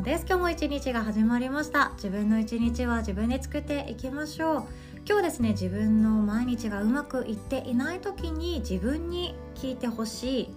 野です。今日も一日が始まりました。自分の一日は自分で作っていきましょう。今日ですね自分の毎日がうまくいっていない時に自分に聞いてほしい。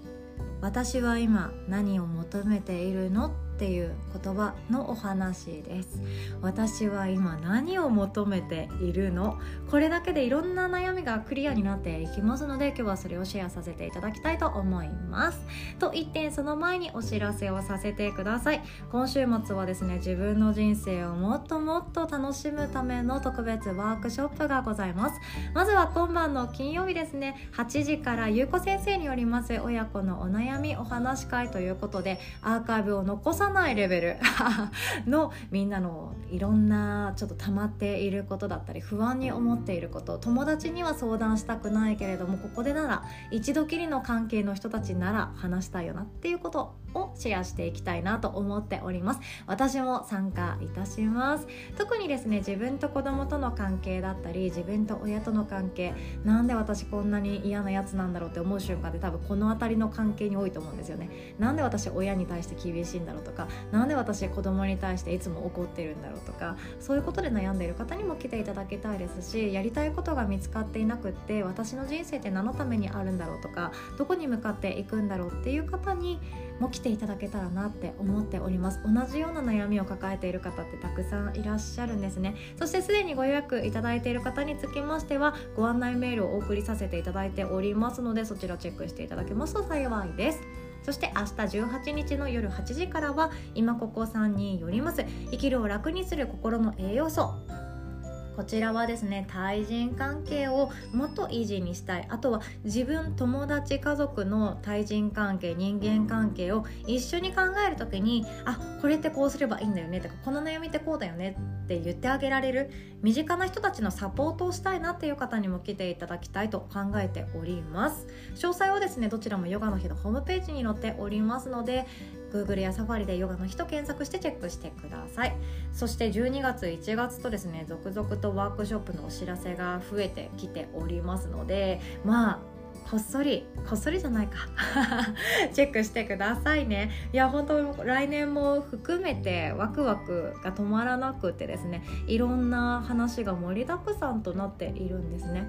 私は今何を求めているのっていう言葉のお話です。私は今何を求めているの？これだけでいろんな悩みがクリアになっていきますので今日はそれをシェアさせていただきたいと思います。と一点その前にお知らせをさせてください。今週末はですね自分の人生をもっともっと楽しむための特別ワークショップがございます。まずは今晩の金曜日ですね。8時からゆうこ先生によります親子のお悩みお話し会ということでアーカイブを残ささないレベル。のみんなのいろんなちょっと溜まっていることだったり不安に思っていること。友達には相談したくないけれどもここでなら一度きりの関係の人たちなら話したいよなっていうこと。をシェアしていきたいなと思っております。私も参加いたします。特にですね自分と子供との関係だったり自分と親との関係なんで私こんなに嫌なやつなんだろうって思う瞬間って多分この辺りの関係に多いと思うんですよね。なんで私親に対して厳しいんだろうとか何で私子供に対していつも怒ってるんだろうとかそういうことで悩んでいる方にも来ていただきたいですしやりたいことが見つかっていなくって私の人生って何のためにあるんだろうとかどこに向かっていくんだろうっていう方にも来ていただけたらなって思っております。同じような悩みを抱えている方ってたくさんいらっしゃるんですね。そしてすでにご予約いただいている方につきましてはご案内メールをお送りさせていただいておりますのでそちらチェックしていただけます。と幸いです。そして明日18日の夜8時からは今ここさんによります。生きるを楽にする心の栄養素。こちらはですね対人関係をもっとイージーにしたい。あとは自分友達家族の対人関係人間関係を一緒に考える時にあこれってこうすればいいんだよねとかこの悩みってこうだよねって言ってあげられる身近な人たちのサポートをしたいなっていう方にも来ていただきたいと考えております。詳細はですねどちらもヨガの日のホームページに載っておりますので Google やサファリでヨガの日と検索してチェックしてください。そして12月1月とですね続々とワークショップのお知らせが増えてきておりますのでまあこっそりこっそりじゃないか。チェックしてくださいね。いや本当来年も含めてワクワクが止まらなくてですねいろんな話が盛りだくさんとなっているんですね。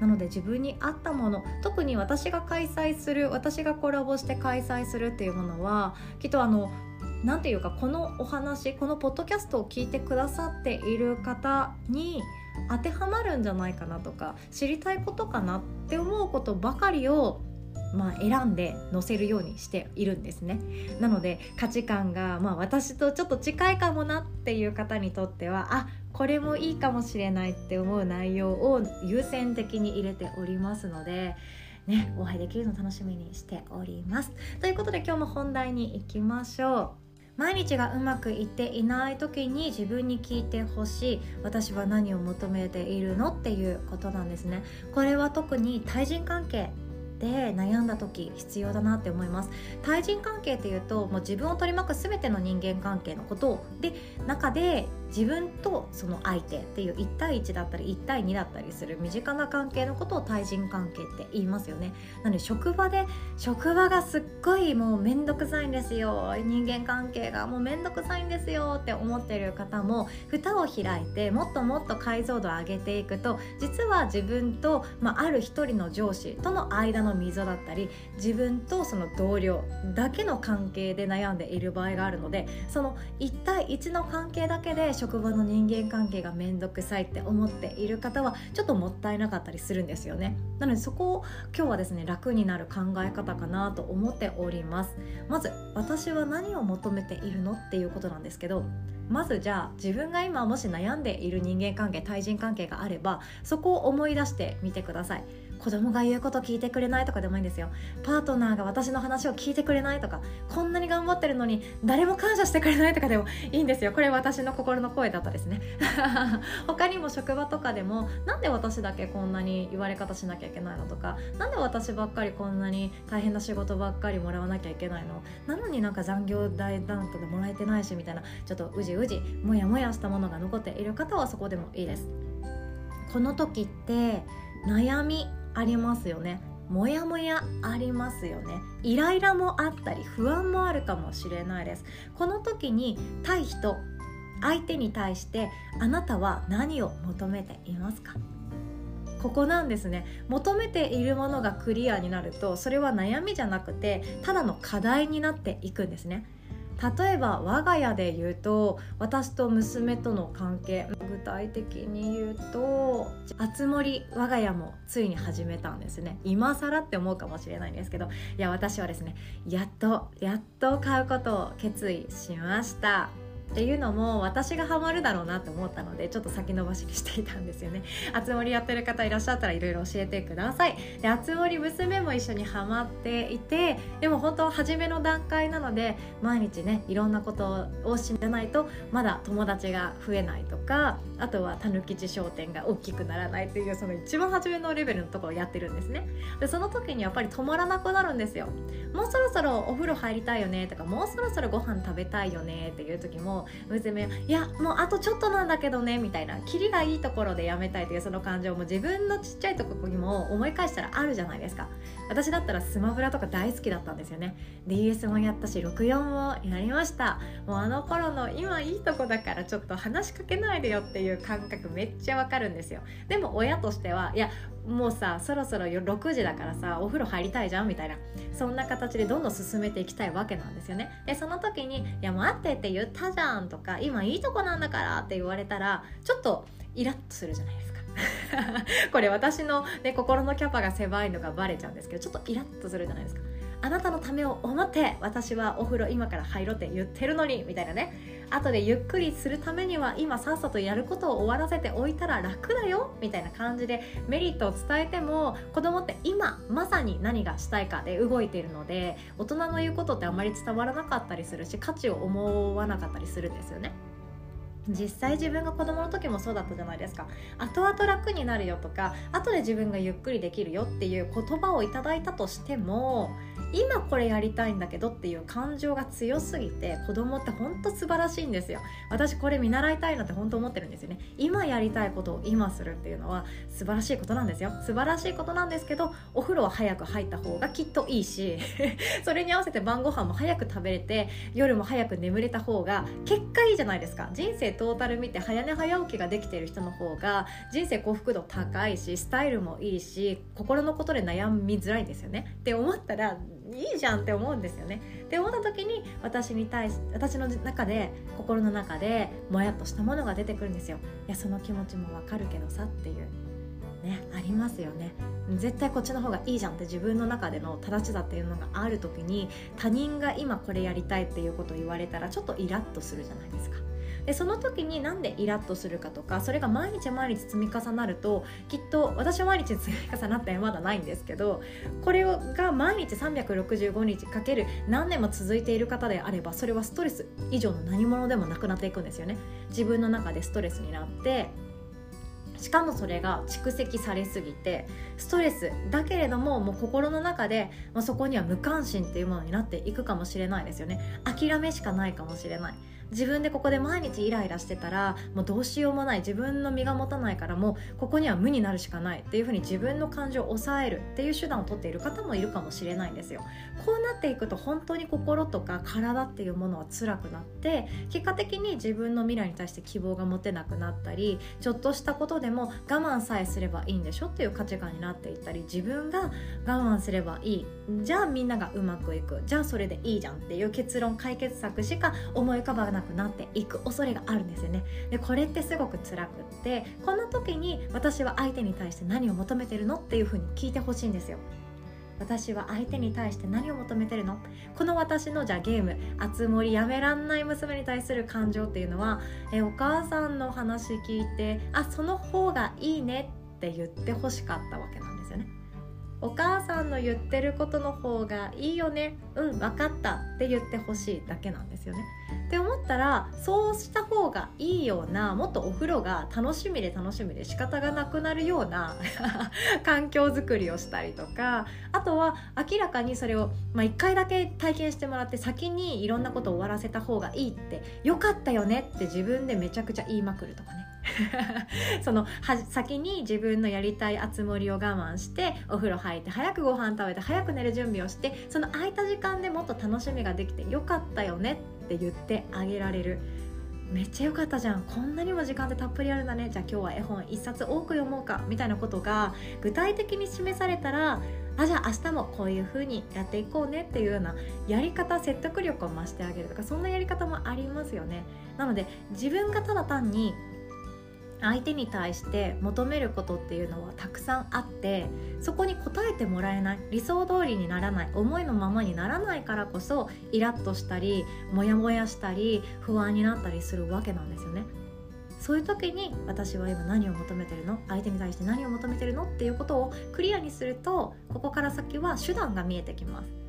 なので自分に合ったもの特に私が開催する私がコラボして開催するっていうものはきっとあの何て言うかこのお話このポッドキャストを聞いてくださっている方に当てはまるんじゃないかなとか知りたいことかなって思うことばかりをまあ、選んで載せるようにしているんですね。なので価値観が、まあ、私とちょっと近いかもなっていう方にとってはあこれもいいかもしれないって思う内容を優先的に入れておりますのでね、お会いできるの楽しみにしております。ということで今日も本題に行きましょう。毎日がうまくいっていない時に自分に聞いてほしい。私は何を求めているのっていうことなんですね。これは特に対人関係で悩んだ時必要だなって思います。対人関係っていうともう自分を取り巻く全ての人間関係のことで中で自分とその相手っていう1対1だったり1対2だったりする身近な関係のことを対人関係って言いますよね。なので職場で職場がすっごいもう面倒くさいんですよ。人間関係がもう面倒くさいんですよって思ってる方も蓋を開いてもっともっと解像度を上げていくと実は自分と、まあ、ある一人の上司との間の溝だったり自分とその同僚だけの関係で悩んでいる場合があるのでその1対1の関係だけで職場の人間関係が面倒くさいって思っている方はちょっともったいなかったりするんですよね。なのでそこを今日はですね楽になる考え方かなと思っております。まず私は何を求めているのっていうことなんですけどまずじゃあ自分が今もし悩んでいる人間関係対人関係があればそこを思い出してみてください。子供が言うこと聞いてくれないとかでもいいんですよ。パートナーが私の話を聞いてくれないとかこんなに頑張ってるのに誰も感謝してくれないとかでもいいんですよ。これ私の心の声だったですね。他にも職場とかでもなんで私だけこんなに言われ方しなきゃいけないのとか何で私ばっかりこんなに大変な仕事ばっかりもらわなきゃいけないの？なのになんか残業代なんとでもらえてないしみたいなちょっとうじうじもやもやしたものが残っている方はそこでもいいです。この時って悩みありますよね。モヤモヤありますよね。イライラもあったり不安もあるかもしれないです。この時に対人相手に対してあなたは何を求めていますか？ここなんですね。求めているものがクリアになるとそれは悩みじゃなくてただの課題になっていくんですね。例えば我が家で言うと私と娘との関係具体的に言うとあつ森我が家もついに始めたんですね。今更って思うかもしれないんですけどいや私はですねやっとやっと買うことを決意しました。っていうのも私がハマるだろうなと思ったのでちょっと先延ばしにしていたんですよね。あつ森やってる方いらっしゃったらいろいろ教えてください。であつ森娘も一緒にハマっていてでも本当初めの段階なので毎日ねいろんなことを知らないとまだ友達が増えないとかあとはたぬきち商店が大きくならないっていうその一番初めのレベルのところをやってるんですね。でその時にやっぱり止まらなくなるんですよ。もうそろそろお風呂入りたいよねとかもうそろそろご飯食べたいよねっていう時も娘「いやもうあとちょっとなんだけどね」みたいなキリがいいところでやめたいというその感情も自分のちっちゃいとこにも思い返したらあるじゃないですか。私だったらスマブラとか大好きだったんですよね。DS もやったし64もやりました。もうあの頃の今いいとこだからちょっと話しかけないでよっていう感覚めっちゃわかるんですよ。でも親としてはいやもうさそろそろ6時だからさお風呂入りたいじゃんみたいなそんな形でどんどん進めていきたいわけなんですよね。でその時に「いや待ってって言ったじゃん」とか「今いいとこなんだから」って言われたらちょっとイラッとするじゃないですか。これ私の、ね、心のキャパが狭いのがバレちゃうんですけどちょっとイラッとするじゃないですか。あなたのためを思って私はお風呂今から入ろうって言ってるのにみたいなね。後でゆっくりするためには今さっさとやることを終わらせておいたら楽だよみたいな感じでメリットを伝えても子供って今まさに何がしたいかで動いているので大人の言うことってあまり伝わらなかったりするし価値を思わなかったりするんですよね。実際自分が子供の時もそうだったじゃないですか後々楽になるよとか後で自分がゆっくりできるよっていう言葉をいただいたとしても今これやりたいんだけどっていう感情が強すぎて子供ってほんと素晴らしいんですよ。私これ見習いたいなって本当思ってるんですよね。今やりたいことを今するっていうのは素晴らしいことなんですよ。素晴らしいことなんですけどお風呂は早く入った方がきっといいし それに合わせて晩ご飯も早く食べれて夜も早く眠れた方が結果いいじゃないですか。人生トータル見て早寝早起きができている人の方が人生幸福度高いしスタイルもいいし心のことで悩みづらいんですよね。って思ったらいいじゃんって思うんですよね。って思った時に私に対し私の中で心の中でもやっとしたものが出てくるんですよ。いやその気持ちもわかるけどさっていう。ね、ありますよね絶対こっちの方がいいじゃんって自分の中での正しさっていうのがある時に他人が今これやりたいっていうことを言われたらちょっとイラッとするじゃないですか。でその時になんでイラッとするかとかそれが毎日毎日積み重なるときっと私は毎日積み重なってまだないんですけどこれが毎日365日かける何年も続いている方であればそれはストレス以上の何者でもなくなっていくんですよね。自分の中でストレスになってしかもそれが蓄積されすぎてストレスだけれどももう心の中で、まあ、そこには無関心っていうものになっていくかもしれないですよね。諦めしかないかもしれない。自分でここで毎日イライラしてたらもうどうしようもない。自分の身が持たないからもうここには無になるしかない。っていうふうに自分の感情を抑えるっていう手段をとっている方もいるかもしれないんですよ。こうなっていくと本当に心とか体っていうものは辛くなって結果的に自分の未来に対して希望が持てなくなったりちょっとしたことでも我慢さえすればいいんでしょ？っていう価値観になっていったり自分が我慢すればいい。じゃあみんながうまくいく。じゃあそれでいいじゃんっていう結論解決策しか思い浮かばないなくなっていく恐れがあるんですよね。でこれってすごく辛くってこんな時に私は相手に対して何を求めてるのっていうふうに聞いてほしいんですよ。私は相手に対して何を求めてるの？この私のじゃあゲーム「あつ森やめらんない娘」に対する感情っていうのはえお母さんの話聞いてあその方がいいねって言ってほしかったわけなんですよね。お母さんの言ってることの方がいいよねうん分かったって言ってほしいだけなんですよね。って思ったらそうした方がいいようなもっとお風呂が楽しみで楽しみで仕方がなくなるような 環境づくりをしたりとかあとは明らかにそれを、まあ、1回だけ体験してもらって先にいろんなことを終わらせた方がいいってよかったよねって自分でめちゃくちゃ言いまくるとかね。その先に自分のやりたい熱盛を我慢してお風呂入って早くご飯食べて早く寝る準備をしてその空いた時間でもっと楽しみができてよかったよねって言ってあげられる。めっちゃ良かったじゃん。こんなにも時間でたっぷりあるんだね。じゃあ今日は絵本1冊多く読もうかみたいなことが具体的に示されたらあじゃあ明日もこういう風にやっていこうねっていうようなやり方説得力を増してあげるとかそんなやり方もありますよね。なので自分がただ単に相手に対して求めることっていうのはたくさんあってそこに応えてもらえない理想通りにならない思いのままにならないからこそイラッとしたりモヤモヤしたり不安になったりするわけなんですよね。そういう時に私は今何を求めてるの？相手に対して何を求めてるの？っていうことをクリアにするとここから先は手段が見えてきます。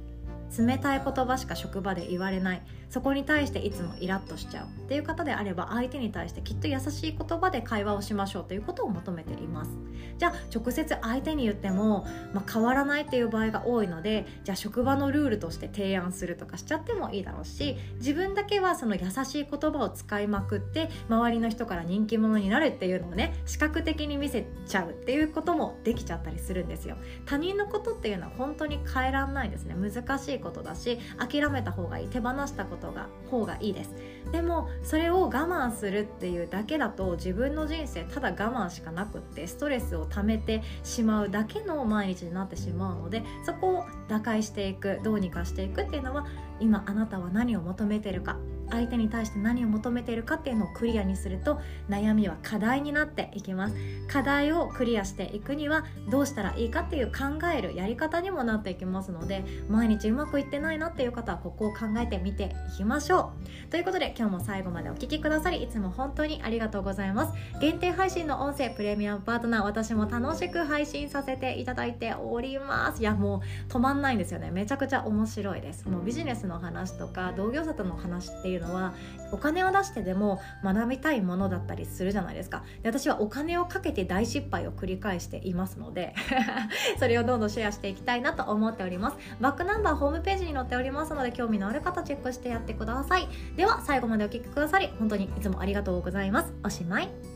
冷たい言葉しか職場で言われない。そこに対していつもイラッとしちゃう。っていう方であれば相手に対してきっと優しい言葉で会話をしましょうということを求めています。じゃあ直接相手に言っても、まあ、変わらないっていう場合が多いのでじゃあ職場のルールとして提案するとかしちゃってもいいだろうし自分だけはその優しい言葉を使いまくって周りの人から人気者になるっていうのをね視覚的に見せちゃうっていうこともできちゃったりするんですよ。他人のことっていうのは本当に変えらんないですね。難しいいことだし諦めた方がいい手放したことが方がいいです。でもそれを我慢するっていうだけだと自分の人生ただ我慢しかなくってストレスを溜めてしまうだけの毎日になってしまうのでそこを打開していくどうにかしていくっていうのは今あなたは何を求めてるか。相手に対して何を求めているかっていうのをクリアにすると悩みは課題になっていきます。課題をクリアしていくにはどうしたらいいかっていう考えるやり方にもなっていきますので毎日うまくいってないなっていう方はここを考えてみていきましょう。ということで今日も最後までお聴きくださりいつも本当にありがとうございます。限定配信の音声プレミアムパートナー私も楽しく配信させていただいております。いやもう止まんないんですよね。めちゃくちゃ面白いです。もうビジネスの話とか同業者との話っていういうのはお金を出してでも学びたいものだったりするじゃないですか。で私はお金をかけて大失敗を繰り返していますので それをどんどんシェアしていきたいなと思っております。バックナンバーホームページに載っておりますので興味のある方チェックしてやってください。では最後までお聴きくださり本当にいつもありがとうございます。おしまい。